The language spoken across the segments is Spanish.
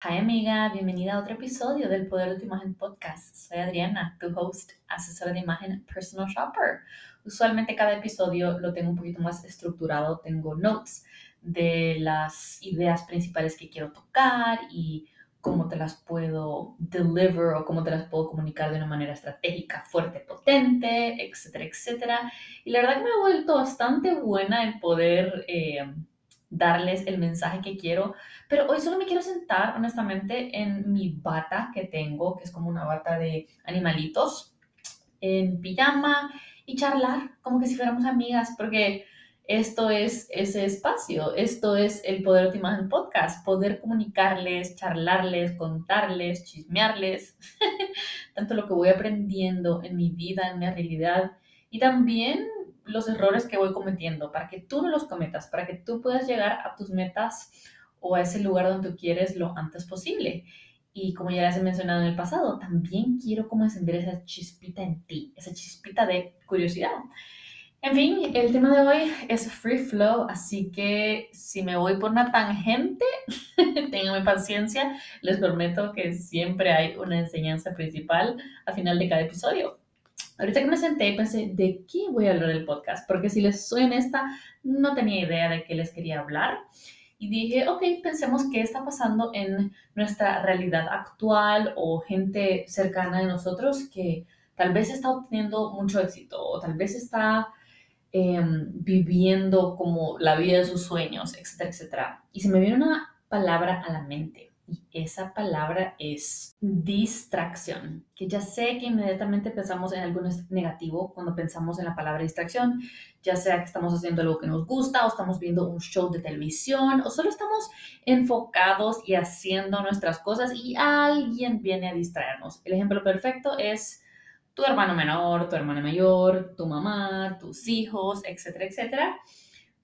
Hi amiga, bienvenida a otro episodio del Poder de tu Imagen Podcast. Soy Adriana, tu host, asesora de imagen personal shopper. Usualmente cada episodio lo tengo un poquito más estructurado, tengo notes de las ideas principales que quiero tocar y cómo te las puedo deliver o cómo te las puedo comunicar de una manera estratégica, fuerte, potente, etcétera, etcétera. Y la verdad que me ha vuelto bastante buena el poder... Eh, darles el mensaje que quiero, pero hoy solo me quiero sentar honestamente en mi bata que tengo, que es como una bata de animalitos, en pijama y charlar como que si fuéramos amigas, porque esto es ese espacio, esto es el Poder de tu Imagen Podcast, poder comunicarles, charlarles, contarles, chismearles, tanto lo que voy aprendiendo en mi vida, en mi realidad, y también los errores que voy cometiendo, para que tú no los cometas, para que tú puedas llegar a tus metas o a ese lugar donde tú quieres lo antes posible. Y como ya les he mencionado en el pasado, también quiero como encender esa chispita en ti, esa chispita de curiosidad. En fin, el tema de hoy es free flow, así que si me voy por una tangente, tengan paciencia, les prometo que siempre hay una enseñanza principal al final de cada episodio. Ahorita que me senté pensé, ¿de qué voy a hablar del podcast? Porque si les soy honesta, no tenía idea de qué les quería hablar. Y dije, ok, pensemos qué está pasando en nuestra realidad actual o gente cercana de nosotros que tal vez está obteniendo mucho éxito o tal vez está em, viviendo como la vida de sus sueños, etcétera, etcétera. Y se me viene una palabra a la mente y esa palabra es distracción, que ya sé que inmediatamente pensamos en algo negativo cuando pensamos en la palabra distracción, ya sea que estamos haciendo algo que nos gusta o estamos viendo un show de televisión o solo estamos enfocados y haciendo nuestras cosas y alguien viene a distraernos. El ejemplo perfecto es tu hermano menor, tu hermana mayor, tu mamá, tus hijos, etcétera, etcétera.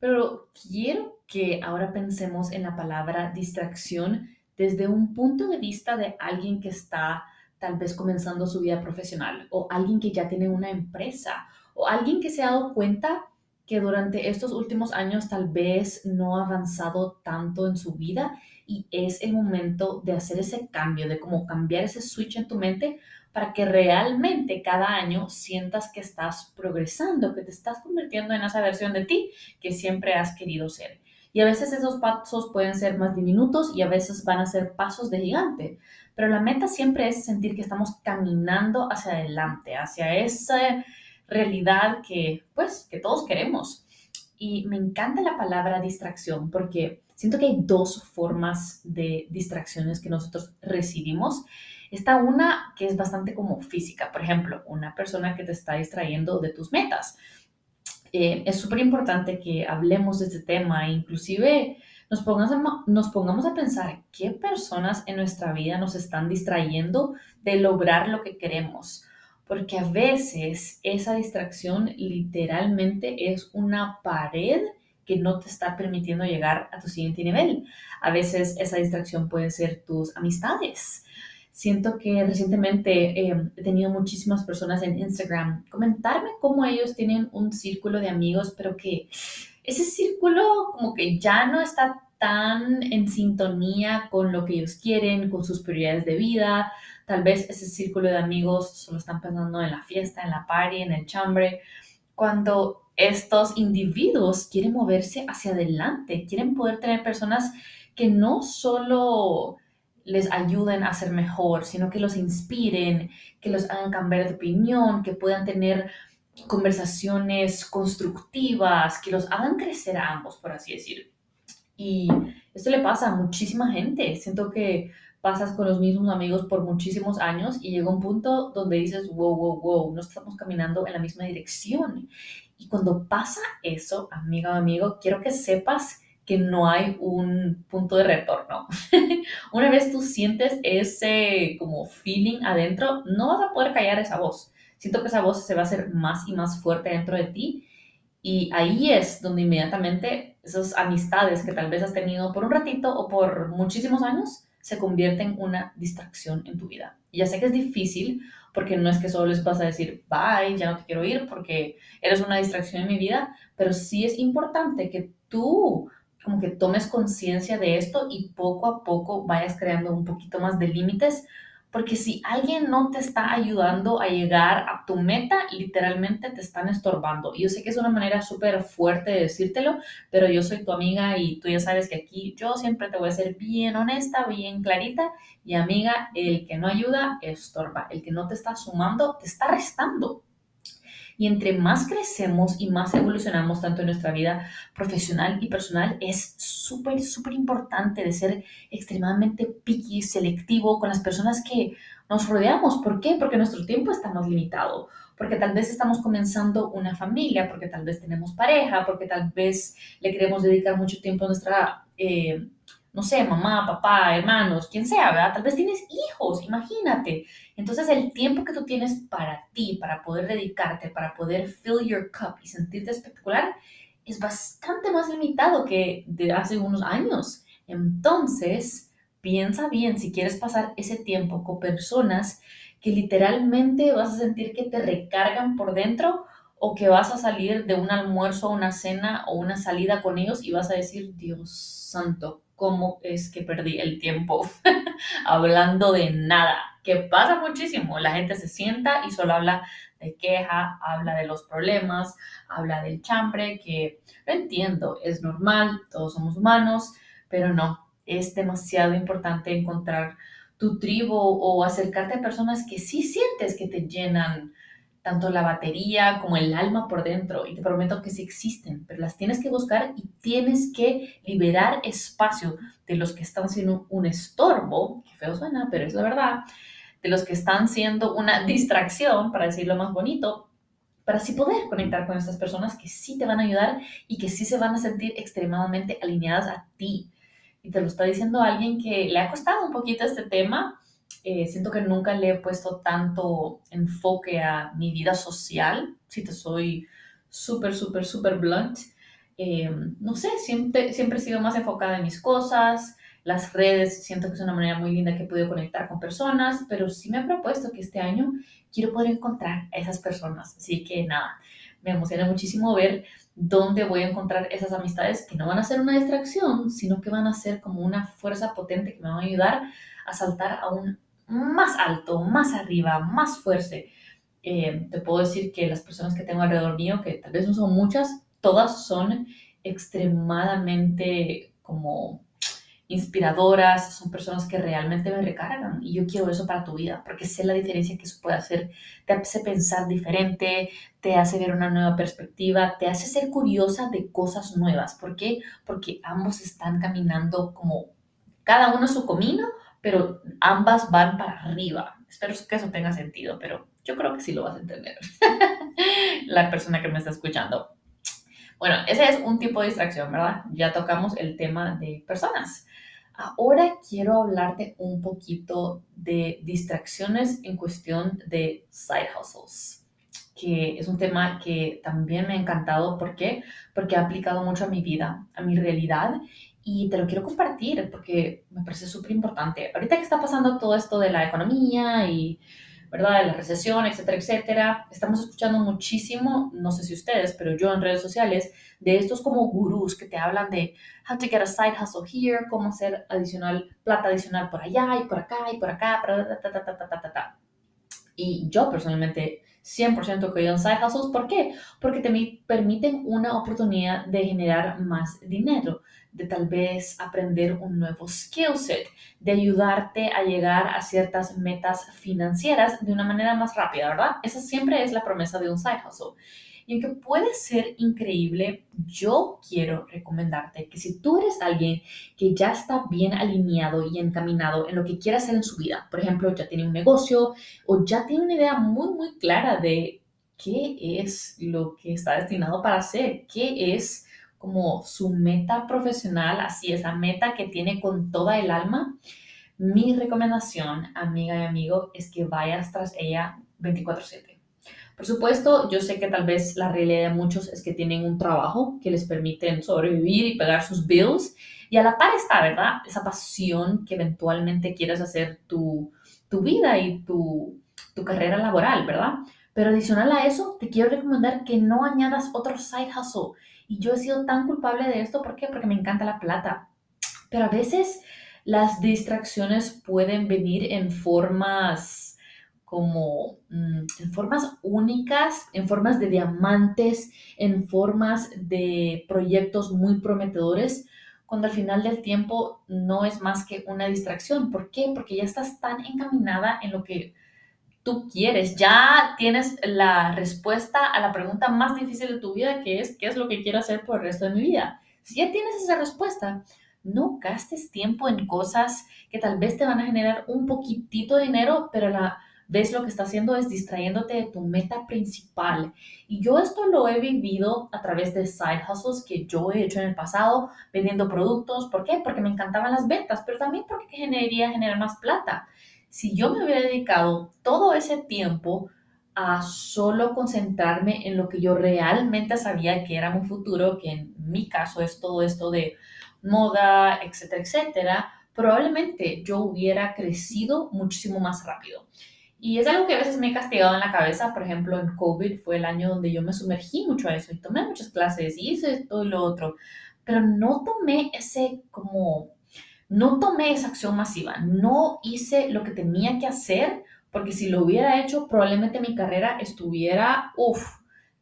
Pero quiero que ahora pensemos en la palabra distracción desde un punto de vista de alguien que está tal vez comenzando su vida profesional o alguien que ya tiene una empresa o alguien que se ha dado cuenta que durante estos últimos años tal vez no ha avanzado tanto en su vida y es el momento de hacer ese cambio, de cómo cambiar ese switch en tu mente para que realmente cada año sientas que estás progresando, que te estás convirtiendo en esa versión de ti que siempre has querido ser. Y a veces esos pasos pueden ser más diminutos y a veces van a ser pasos de gigante. Pero la meta siempre es sentir que estamos caminando hacia adelante, hacia esa realidad que, pues, que todos queremos. Y me encanta la palabra distracción porque siento que hay dos formas de distracciones que nosotros recibimos. Está una que es bastante como física, por ejemplo, una persona que te está distrayendo de tus metas. Eh, es súper importante que hablemos de este tema, inclusive nos pongamos, nos pongamos a pensar qué personas en nuestra vida nos están distrayendo de lograr lo que queremos, porque a veces esa distracción literalmente es una pared que no te está permitiendo llegar a tu siguiente nivel. A veces esa distracción puede ser tus amistades, Siento que recientemente eh, he tenido muchísimas personas en Instagram comentarme cómo ellos tienen un círculo de amigos, pero que ese círculo como que ya no está tan en sintonía con lo que ellos quieren, con sus prioridades de vida. Tal vez ese círculo de amigos solo están pensando en la fiesta, en la party, en el chambre, cuando estos individuos quieren moverse hacia adelante, quieren poder tener personas que no solo les ayuden a ser mejor, sino que los inspiren, que los hagan cambiar de opinión, que puedan tener conversaciones constructivas, que los hagan crecer a ambos, por así decir. Y esto le pasa a muchísima gente. Siento que pasas con los mismos amigos por muchísimos años y llega un punto donde dices, wow, wow, wow, no estamos caminando en la misma dirección. Y cuando pasa eso, amiga o amigo, quiero que sepas que no hay un punto de retorno. Una vez tú sientes ese como feeling adentro, no vas a poder callar esa voz. Siento que esa voz se va a hacer más y más fuerte dentro de ti y ahí es donde inmediatamente esas amistades que tal vez has tenido por un ratito o por muchísimos años se convierten en una distracción en tu vida. Y ya sé que es difícil porque no es que solo les vas a decir, bye, ya no te quiero ir porque eres una distracción en mi vida, pero sí es importante que tú como que tomes conciencia de esto y poco a poco vayas creando un poquito más de límites porque si alguien no te está ayudando a llegar a tu meta, literalmente te están estorbando. Yo sé que es una manera súper fuerte de decírtelo, pero yo soy tu amiga y tú ya sabes que aquí yo siempre te voy a ser bien honesta, bien clarita. Y amiga, el que no ayuda, estorba. El que no te está sumando, te está restando. Y entre más crecemos y más evolucionamos tanto en nuestra vida profesional y personal, es súper, súper importante de ser extremadamente picky, selectivo con las personas que nos rodeamos. ¿Por qué? Porque nuestro tiempo está más limitado, porque tal vez estamos comenzando una familia, porque tal vez tenemos pareja, porque tal vez le queremos dedicar mucho tiempo a nuestra... Eh, no sé, mamá, papá, hermanos, quien sea, ¿verdad? Tal vez tienes hijos, imagínate. Entonces el tiempo que tú tienes para ti, para poder dedicarte, para poder fill your cup y sentirte espectacular, es bastante más limitado que de hace unos años. Entonces, piensa bien si quieres pasar ese tiempo con personas que literalmente vas a sentir que te recargan por dentro o que vas a salir de un almuerzo, una cena o una salida con ellos y vas a decir, Dios santo, cómo es que perdí el tiempo hablando de nada, que pasa muchísimo. La gente se sienta y solo habla de queja, habla de los problemas, habla del chambre, que lo entiendo, es normal, todos somos humanos, pero no, es demasiado importante encontrar tu tribu o acercarte a personas que sí sientes que te llenan tanto la batería como el alma por dentro y te prometo que sí existen, pero las tienes que buscar y tienes que liberar espacio de los que están siendo un estorbo, que feo suena, pero es la verdad, de los que están siendo una distracción, para decirlo más bonito, para así poder conectar con estas personas que sí te van a ayudar y que sí se van a sentir extremadamente alineadas a ti. Y te lo está diciendo alguien que le ha costado un poquito este tema, eh, siento que nunca le he puesto tanto enfoque a mi vida social, si te soy súper, súper, súper blunt. Eh, no sé, siempre, siempre he sido más enfocada en mis cosas, las redes, siento que es una manera muy linda que he podido conectar con personas, pero sí me he propuesto que este año quiero poder encontrar a esas personas. Así que nada, me emociona muchísimo ver dónde voy a encontrar esas amistades que no van a ser una distracción, sino que van a ser como una fuerza potente que me van a ayudar a saltar a un más alto, más arriba, más fuerte. Eh, te puedo decir que las personas que tengo alrededor mío, que tal vez no son muchas, todas son extremadamente como inspiradoras, son personas que realmente me recargan y yo quiero eso para tu vida porque sé la diferencia que eso puede hacer. Te hace pensar diferente, te hace ver una nueva perspectiva, te hace ser curiosa de cosas nuevas. ¿Por qué? Porque ambos están caminando como cada uno su camino, pero ambas van para arriba. Espero que eso tenga sentido, pero yo creo que sí lo vas a entender. La persona que me está escuchando. Bueno, ese es un tipo de distracción, ¿verdad? Ya tocamos el tema de personas. Ahora quiero hablarte un poquito de distracciones en cuestión de side hustles, que es un tema que también me ha encantado. ¿Por qué? Porque ha aplicado mucho a mi vida, a mi realidad y te lo quiero compartir porque me parece súper importante. Ahorita que está pasando todo esto de la economía y, ¿verdad?, de la recesión, etcétera, etcétera, estamos escuchando muchísimo, no sé si ustedes, pero yo en redes sociales, de estos como gurús que te hablan de how to get a side hustle here, cómo hacer adicional, plata adicional por allá y por acá y por acá, ta, ta, ta, ta, ta, ta. Y yo personalmente 100% creo en side hustles. ¿Por qué? Porque te permiten una oportunidad de generar más dinero de tal vez aprender un nuevo skill set, de ayudarte a llegar a ciertas metas financieras de una manera más rápida, ¿verdad? Esa siempre es la promesa de un side hustle. Y aunque puede ser increíble, yo quiero recomendarte que si tú eres alguien que ya está bien alineado y encaminado en lo que quiere hacer en su vida, por ejemplo, ya tiene un negocio o ya tiene una idea muy, muy clara de qué es lo que está destinado para hacer, qué es como su meta profesional, así esa meta que tiene con toda el alma, mi recomendación, amiga y amigo, es que vayas tras ella 24/7. Por supuesto, yo sé que tal vez la realidad de muchos es que tienen un trabajo que les permiten sobrevivir y pagar sus bills y a la par está, ¿verdad? Esa pasión que eventualmente quieres hacer tu, tu vida y tu, tu carrera laboral, ¿verdad? Pero adicional a eso, te quiero recomendar que no añadas otro side hustle Y yo he sido tan culpable de esto, ¿por qué? Porque me encanta la plata. Pero a veces las distracciones pueden venir en formas como mm, en formas únicas, en formas de diamantes, en formas de proyectos muy prometedores, cuando al final del tiempo no es más que una distracción. ¿Por qué? Porque ya estás tan encaminada en lo que tú quieres, ya tienes la respuesta a la pregunta más difícil de tu vida, que es, ¿qué es lo que quiero hacer por el resto de mi vida? Si ya tienes esa respuesta, no gastes tiempo en cosas que tal vez te van a generar un poquitito de dinero, pero la vez lo que está haciendo es distrayéndote de tu meta principal. Y yo esto lo he vivido a través de side hustles que yo he hecho en el pasado, vendiendo productos. ¿Por qué? Porque me encantaban las ventas, pero también porque generaría generar más plata. Si yo me hubiera dedicado todo ese tiempo a solo concentrarme en lo que yo realmente sabía que era mi futuro, que en mi caso es todo esto de moda, etcétera, etcétera, probablemente yo hubiera crecido muchísimo más rápido. Y es algo que a veces me he castigado en la cabeza, por ejemplo, en COVID fue el año donde yo me sumergí mucho a eso y tomé muchas clases y hice esto y lo otro, pero no tomé ese como, no tomé esa acción masiva, no hice lo que tenía que hacer, porque si lo hubiera hecho, probablemente mi carrera estuviera, uff,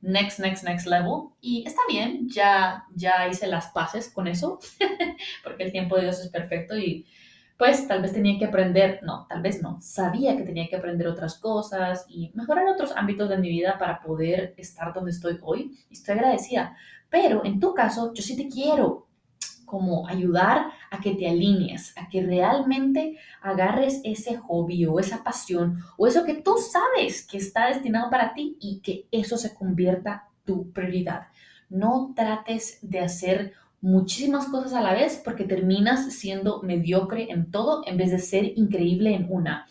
next, next, next level. Y está bien, ya, ya hice las paces con eso, porque el tiempo de Dios es perfecto y pues tal vez tenía que aprender, no, tal vez no, sabía que tenía que aprender otras cosas y mejorar otros ámbitos de mi vida para poder estar donde estoy hoy. Y estoy agradecida. Pero en tu caso, yo sí te quiero como ayudar a que te alinees, a que realmente agarres ese hobby o esa pasión o eso que tú sabes que está destinado para ti y que eso se convierta tu prioridad. No trates de hacer muchísimas cosas a la vez porque terminas siendo mediocre en todo en vez de ser increíble en una.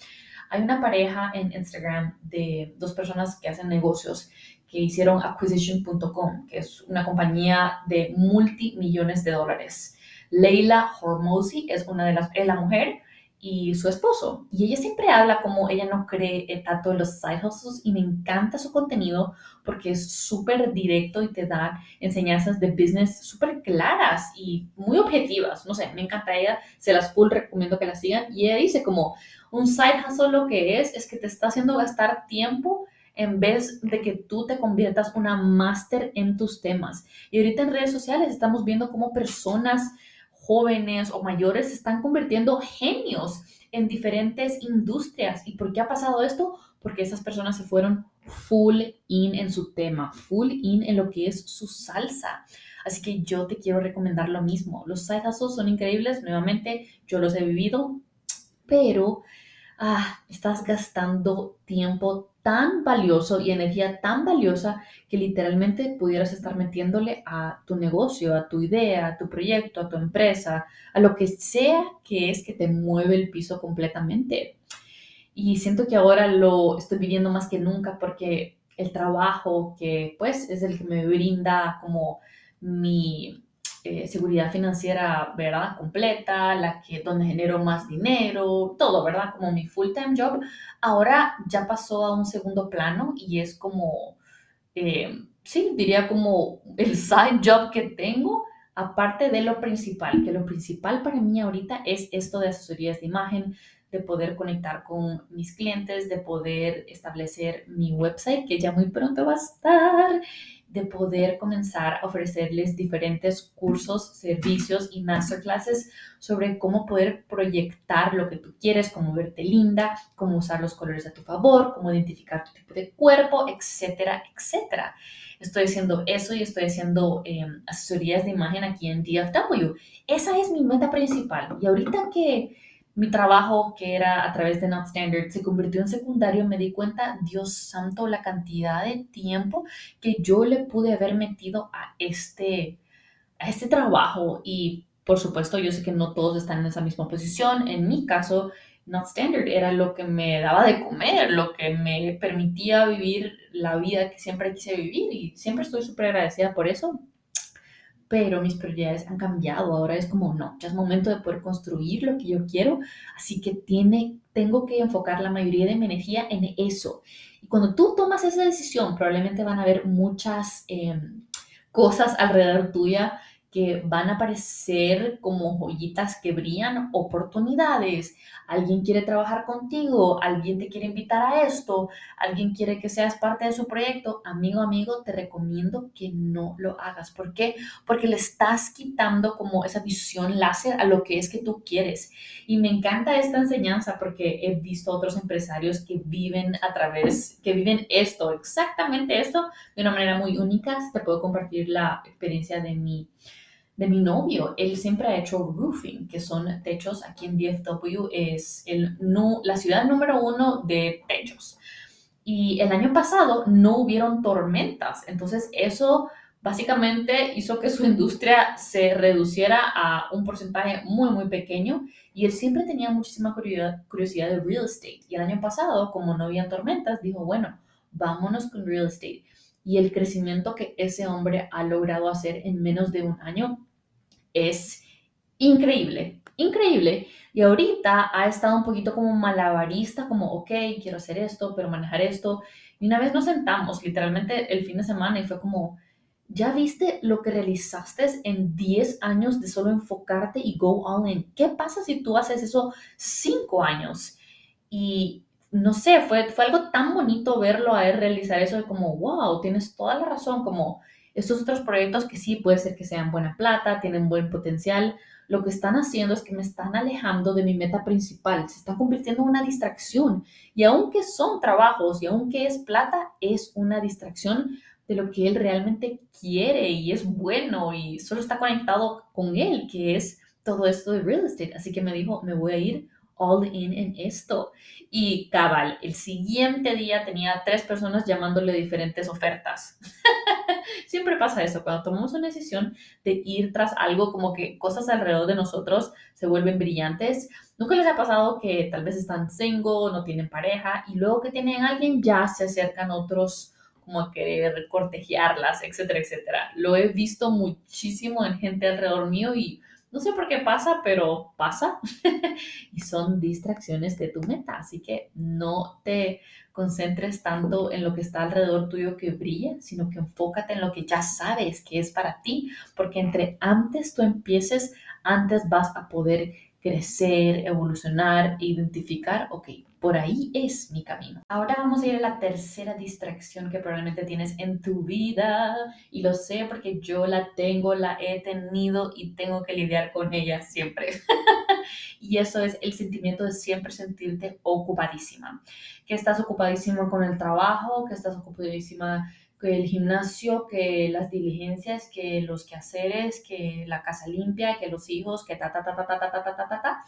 Hay una pareja en Instagram de dos personas que hacen negocios que hicieron acquisition.com, que es una compañía de multimillones de dólares. Leila Hormozy es una de las, es la mujer y su esposo. Y ella siempre habla como ella no cree tanto en los side hustles y me encanta su contenido porque es súper directo y te da enseñanzas de business súper claras y muy objetivas. No sé, me encanta ella, se las full recomiendo que la sigan. Y ella dice como un side hustle lo que es es que te está haciendo gastar tiempo en vez de que tú te conviertas una máster en tus temas. Y ahorita en redes sociales estamos viendo cómo personas jóvenes o mayores se están convirtiendo genios en diferentes industrias. ¿Y por qué ha pasado esto? Porque esas personas se fueron full in en su tema, full in en lo que es su salsa. Así que yo te quiero recomendar lo mismo. Los side son increíbles, nuevamente yo los he vivido, pero ah, estás gastando tiempo tan valioso y energía tan valiosa que literalmente pudieras estar metiéndole a tu negocio, a tu idea, a tu proyecto, a tu empresa, a lo que sea que es que te mueve el piso completamente. Y siento que ahora lo estoy viviendo más que nunca porque el trabajo que pues es el que me brinda como mi eh, seguridad financiera, ¿verdad? Completa, la que, donde genero más dinero, todo, ¿verdad? Como mi full-time job, ahora ya pasó a un segundo plano y es como, eh, sí, diría como el side job que tengo, aparte de lo principal, que lo principal para mí ahorita es esto de asesorías de imagen, de poder conectar con mis clientes, de poder establecer mi website, que ya muy pronto va a estar, de poder comenzar a ofrecerles diferentes cursos, servicios y masterclasses sobre cómo poder proyectar lo que tú quieres, cómo verte linda, cómo usar los colores a tu favor, cómo identificar tu tipo de cuerpo, etcétera, etcétera. Estoy haciendo eso y estoy haciendo em, asesorías de imagen aquí en DFW. Esa es mi meta principal. Y ahorita que mi trabajo, que era a través de Not Standard, se convirtió en secundario, me di cuenta, Dios santo, la cantidad de tiempo que yo le pude haber metido a este, a este trabajo. Y por supuesto, yo sé que no todos están en esa misma posición. En mi caso, Not Standard era lo que me daba de comer, lo que me permitía vivir la vida que siempre quise vivir. Y siempre estoy súper agradecida por eso pero mis prioridades han cambiado. Ahora es como, no, ya es momento de poder construir lo que yo quiero, así que tiene, tengo que enfocar la mayoría de mi energía en eso. Y cuando tú tomas esa decisión, probablemente van a haber muchas... Em, cosas alrededor tuya que van a aparecer como joyitas que brillan, oportunidades. Alguien quiere trabajar contigo, alguien te quiere invitar a esto, alguien quiere que seas parte de su proyecto. Amigo, amigo, te recomiendo que no lo hagas. ¿Por qué? Porque le estás quitando como esa visión láser a lo que es que tú quieres. Y me encanta esta enseñanza porque he visto otros empresarios que viven a través, que viven esto, exactamente esto, de una manera muy única. Te puedo compartir la experiencia de mi de mi novio. Él siempre ha hecho roofing, que son techos. Aquí en DFW es el, no, la ciudad número uno de techos. Y el año pasado no hubieron tormentas. Entonces eso básicamente hizo que su industria se reduciera a un porcentaje muy, muy pequeño. Y él siempre tenía muchísima curiosidad, de real estate. Y el año pasado, como no habían tormentas, dijo, bueno, vámonos con real estate y el crecimiento que ese hombre ha logrado hacer en menos de un año es increíble, increíble. Y ahorita ha estado un poquito como malabarista, como, ok, quiero hacer esto, pero manejar esto. Y una vez nos sentamos, literalmente el fin de semana, y fue como, ¿ya viste lo que realizaste en 10 años de solo enfocarte y go all in? ¿Qué pasa si tú haces eso 5 años? Y no sé, fue, fue algo tan bonito verlo a él realizar eso de como, wow, tienes toda la razón, como estos otros proyectos que sí puede ser que sean buena plata, tienen buen potencial, lo que están haciendo es que me están alejando de mi meta principal, se está convirtiendo en una distracción. Y aunque son trabajos y aunque es plata, es una distracción de lo que él realmente quiere y es bueno y solo está conectado con él, que es todo esto de real estate. Así que me dijo, me voy a ir all in en esto. Y cabal, el siguiente día tenía tres personas llamándole diferentes ofertas. Siempre pasa eso, cuando tomamos una decisión de ir tras algo, como que cosas alrededor de nosotros se vuelven brillantes. ¿Nunca les ha pasado que tal vez están single, no tienen pareja y luego que tienen alguien ya se acercan otros como a querer cortejearlas, etcétera, etcétera? Lo he visto muchísimo en gente alrededor mío y no sé por qué pasa, pero pasa y son distracciones de tu meta. Así que no te concentres tanto en lo que está alrededor tuyo que brilla, sino que enfócate en lo que ya sabes que es para ti, porque entre antes tú empieces, antes vas a poder crecer, evolucionar, identificar, ok, por ahí es mi camino. Ahora vamos a ir a la tercera distracción que probablemente tienes en tu vida y lo sé porque yo la tengo, la he tenido y tengo que lidiar con ella siempre. y eso es el sentimiento de siempre sentirte ocupadísima. Que estás ocupadísima con el trabajo, que estás ocupadísima con el gimnasio, que las diligencias, que los quehaceres, que la casa limpia, que los hijos, que ta ta ta ta ta ta ta ta ta ta.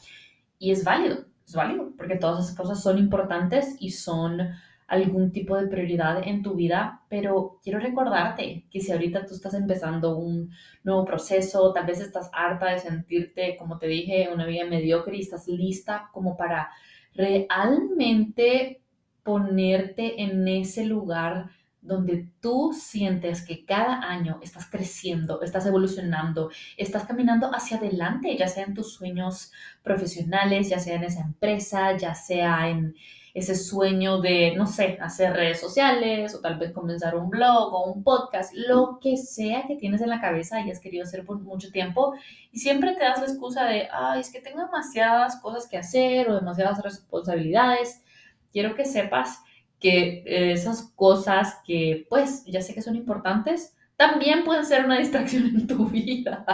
Y es válido es válido, porque todas esas cosas son importantes y son algún tipo de prioridad en tu vida, pero quiero recordarte que si ahorita tú estás empezando un nuevo proceso, tal vez estás harta de sentirte, como te dije, una vida mediocre y estás lista como para realmente ponerte en ese lugar donde tú sientes que cada año estás creciendo, estás evolucionando, estás caminando hacia adelante, ya sea en tus sueños profesionales, ya sea en esa empresa, ya sea en ese sueño de, no sé, hacer redes sociales o tal vez comenzar un blog o un podcast, lo que sea que tienes en la cabeza y has querido hacer por mucho tiempo y siempre te das la excusa de, ay, es que tengo demasiadas cosas que hacer o demasiadas responsabilidades. Quiero que sepas que esas cosas que pues ya sé que son importantes, también pueden ser una distracción en tu vida.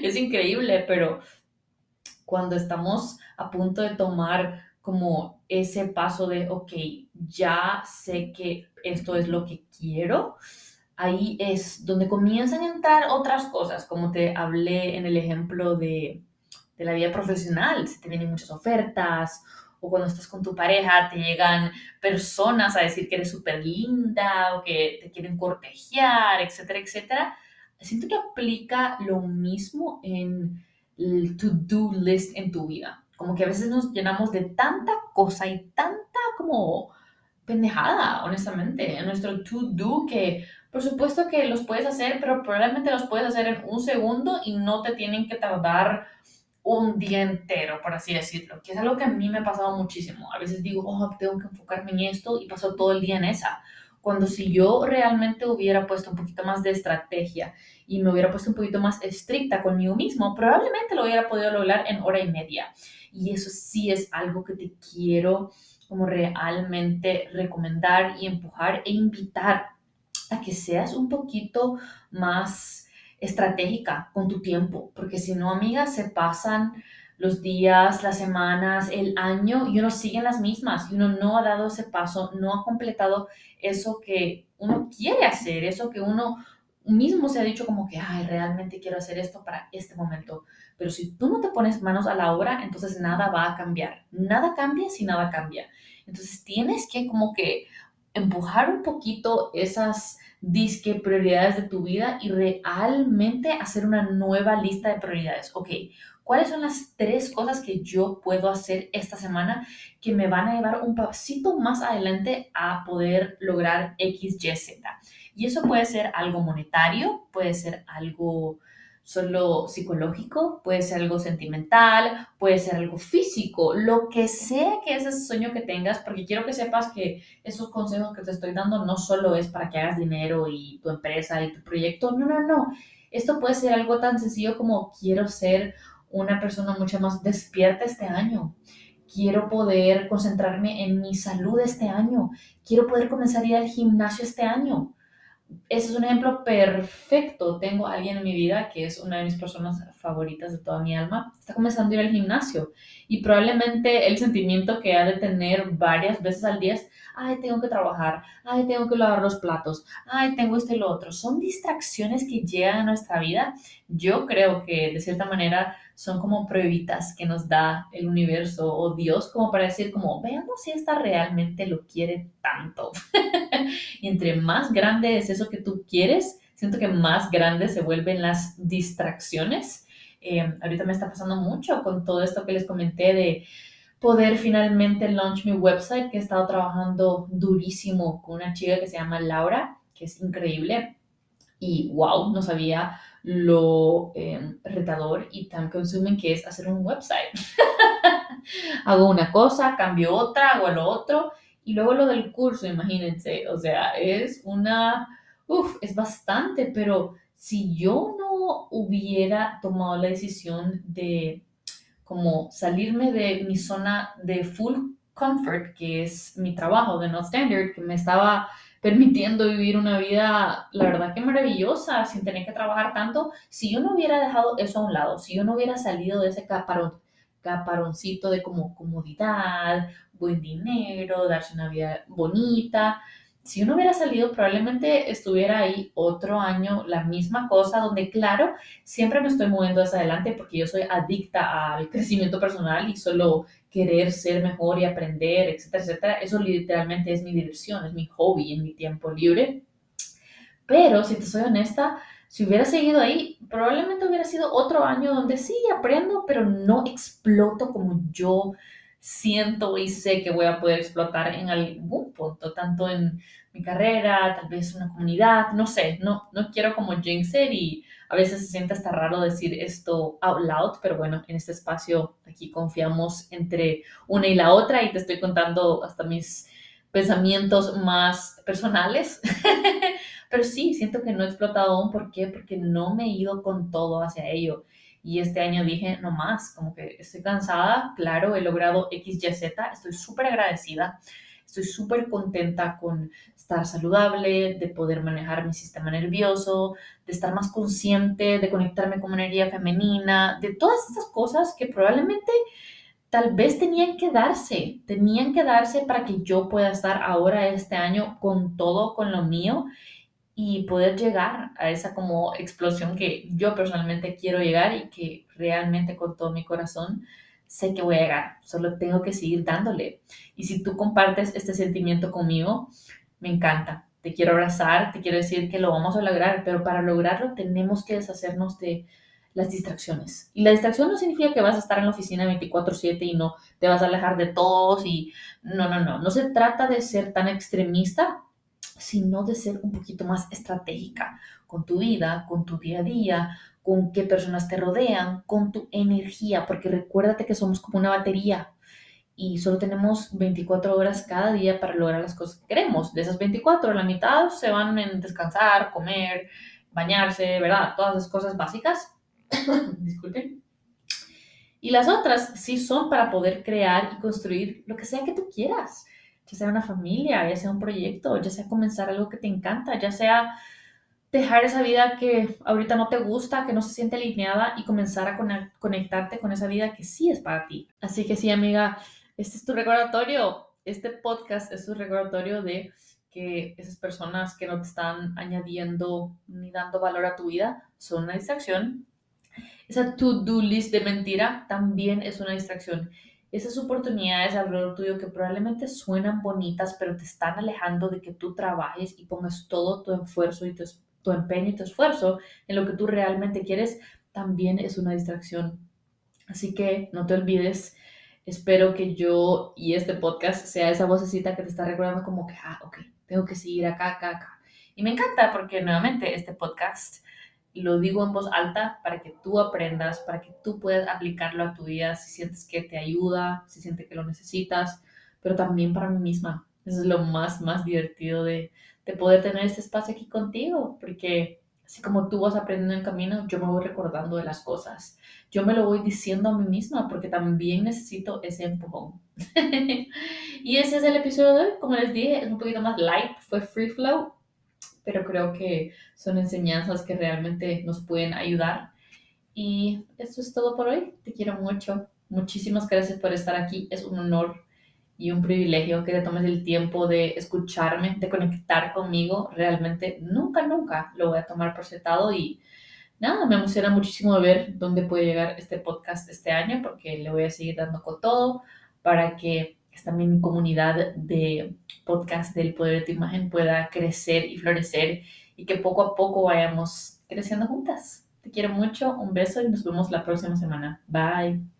Es increíble, pero cuando estamos a punto de tomar como ese paso de, ok, ya sé que esto es lo que quiero, ahí es donde comienzan a entrar otras cosas, como te hablé en el ejemplo de, de la vida profesional, si te vienen muchas ofertas o cuando estás con tu pareja te llegan personas a decir que eres súper linda o que te quieren cortejear, etcétera, etcétera. Siento que aplica lo mismo en el to-do list en tu vida. Como que a veces nos llenamos de tanta cosa y tanta como pendejada, honestamente, en nuestro to-do que por supuesto que los puedes hacer, pero probablemente los puedes hacer en un segundo y no te tienen que tardar un día entero, por así decirlo, que es algo que a mí me ha pasado muchísimo. A veces digo, oh, tengo que enfocarme en esto y paso todo el día en esa. cuando si yo realmente hubiera puesto un poquito más de estrategia y me hubiera puesto un poquito más estricta conmigo mismo, probablemente lo hubiera podido lograr en hora y media. Y eso sí es algo que te quiero como realmente recomendar y empujar e invitar a que seas un poquito más estratégica con tu tiempo, porque si no, amiga, se pasan los días, las semanas, el año y uno sigue en las mismas y uno no ha dado ese paso, no ha completado eso que uno quiere hacer, eso que uno mismo se ha dicho como que, ay, realmente quiero hacer esto para este momento. Pero si tú no te pones manos a la obra, entonces nada va a cambiar. Nada cambia si nada cambia. Entonces tienes que como que empujar un poquito esas disque prioridades de tu vida y realmente hacer una nueva lista de prioridades. Ok, ¿cuáles son las tres cosas que yo puedo hacer esta semana que me van a llevar un pasito más adelante a poder lograr X, Y, Z? Y eso puede ser algo monetario, puede ser algo solo psicológico, puede ser algo sentimental, puede ser algo físico, lo que sea que es ese sueño que tengas, porque quiero que sepas que esos consejos que te estoy dando no solo es para que hagas dinero y tu empresa y tu proyecto, no, no, no. Esto puede ser algo tan sencillo como quiero ser una persona mucho más despierta este año. Quiero poder concentrarme en mi salud este año. Quiero poder comenzar a ir al gimnasio este año ese es un ejemplo perfecto. Tengo a alguien en mi vida que es una de mis personas favoritas de toda mi alma. Está comenzando a ir al gimnasio y probablemente el sentimiento que ha de tener varias veces al día es, ay, tengo que trabajar, ay, tengo que lavar los platos, ay, tengo esto y lo otro. Son distracciones que llegan a nuestra vida. Yo creo que de cierta manera son como pruebitas que nos da el universo o Dios como para decir como, veamos si esta realmente lo quiere tanto. y entre más grande es eso que tú quieres, siento que más grandes se vuelven las distracciones. Eh, ahorita me está pasando mucho con todo esto que les comenté de poder finalmente launch mi website, que he estado trabajando durísimo con una chica que se llama Laura, que es increíble. Y wow, no sabía lo em, retador y tan consuming que es hacer un website. hago una cosa, cambio otra, hago lo otro y luego lo del curso, imagínense, o sea, es una, uff, es bastante, pero si yo no hubiera tomado la decisión de como salirme de mi zona de full comfort, que es mi trabajo de No Standard, que me estaba permitiendo vivir una vida, la verdad que maravillosa, sin tener que trabajar tanto. Si yo no hubiera dejado eso a un lado, si yo no hubiera salido de ese caparón, caparoncito de como comodidad, buen dinero, darse una vida bonita, si uno hubiera salido, probablemente estuviera ahí otro año, la misma cosa, donde claro, siempre me estoy moviendo hacia adelante porque yo soy adicta al crecimiento personal y solo querer ser mejor y aprender, etcétera, etcétera. Eso literalmente es mi diversión, es mi hobby en mi tiempo libre. Pero si te soy honesta, si hubiera seguido ahí, probablemente hubiera sido otro año donde sí aprendo, pero no exploto como yo siento y sé que voy a poder explotar en algún punto, tanto en mi carrera, tal vez una comunidad, no sé, no, no quiero como jinxer y a veces se siente hasta raro decir esto out loud, pero bueno, en este espacio aquí confiamos entre una y la otra y te estoy contando hasta mis pensamientos más personales. pero sí, siento que no he explotado aún. ¿Por qué? Porque no me he ido con todo hacia ello. Y este año dije, no más, como que estoy cansada, claro, he logrado X, Y, Z, estoy súper agradecida, estoy súper contenta con estar saludable, de poder manejar mi sistema nervioso, de estar más consciente, de conectarme con energía femenina, de todas estas cosas que probablemente tal vez tenían que darse, tenían que darse para que yo pueda estar ahora este año con todo, con lo mío y poder llegar a esa como explosión que yo personalmente quiero llegar y que realmente con todo mi corazón sé que voy a llegar, solo tengo que seguir dándole. Y si tú compartes este sentimiento conmigo, me encanta. Te quiero abrazar, te quiero decir que lo vamos a lograr, pero para lograrlo tenemos que deshacernos de las distracciones. Y la distracción no significa que vas a estar en la oficina 24/7 y no te vas a alejar de todos y no, no, no. No se trata de ser tan extremista, sino de ser un poquito más estratégica con tu vida, con tu día a día, con qué personas te rodean, con tu energía, porque recuérdate que somos como una batería y solo tenemos 24 horas cada día para lograr las cosas que queremos. De esas 24, la mitad se van en descansar, comer, bañarse, ¿verdad? Todas las cosas básicas. Disculpen. Y las otras sí son para poder crear y construir lo que sea que tú quieras, ya sea una familia, ya sea un proyecto, ya sea comenzar algo que te encanta, ya sea dejar esa vida que ahorita no te gusta, que no se siente alineada y comenzar a conectarte con esa vida que sí es para ti. Así que sí, amiga, este es tu recordatorio. Este podcast es tu recordatorio de que esas personas que no te están añadiendo ni dando valor a tu vida son una distracción. Esa to-do list de mentira también es una distracción. Esas oportunidades alrededor tuyo que probablemente suenan bonitas, pero te están alejando de que tú trabajes y pongas todo tu esfuerzo y tu, tu empeño y tu esfuerzo en lo que tú realmente quieres, también es una distracción. Así que no te olvides espero que yo y este podcast sea esa vocecita que te está recordando como que, ah, ok, tengo que seguir acá, acá, acá. Y me encanta porque nuevamente este podcast lo digo en voz alta para que tú aprendas, para que tú puedas aplicarlo a tu vida si sientes que te ayuda, si sientes que lo necesitas, pero también para mí misma. Eso es lo más, más divertido de, de poder tener este espacio aquí contigo, porque así como tú vas aprendiendo en el camino, yo me voy recordando de las cosas. Yo me lo voy diciendo a mí misma porque también necesito ese empujón. y ese es el episodio de hoy. Como les dije, es un poquito más light, fue free flow, pero creo que son enseñanzas que realmente nos pueden ayudar. Y eso es todo por hoy. Te quiero mucho. Muchísimas gracias por estar aquí. Es un honor y un privilegio que te tomes el tiempo de escucharme, de conectar conmigo. Realmente nunca, nunca lo voy a tomar por sentado y nada, me emociona muchísimo ver dónde puede llegar este podcast este año porque le voy a seguir dando con todo para que esta mi comunidad de podcast del poder de tu imagen pueda crecer y florecer y que poco a poco vayamos creciendo juntas. Te quiero mucho, un beso y nos vemos la próxima semana. Bye.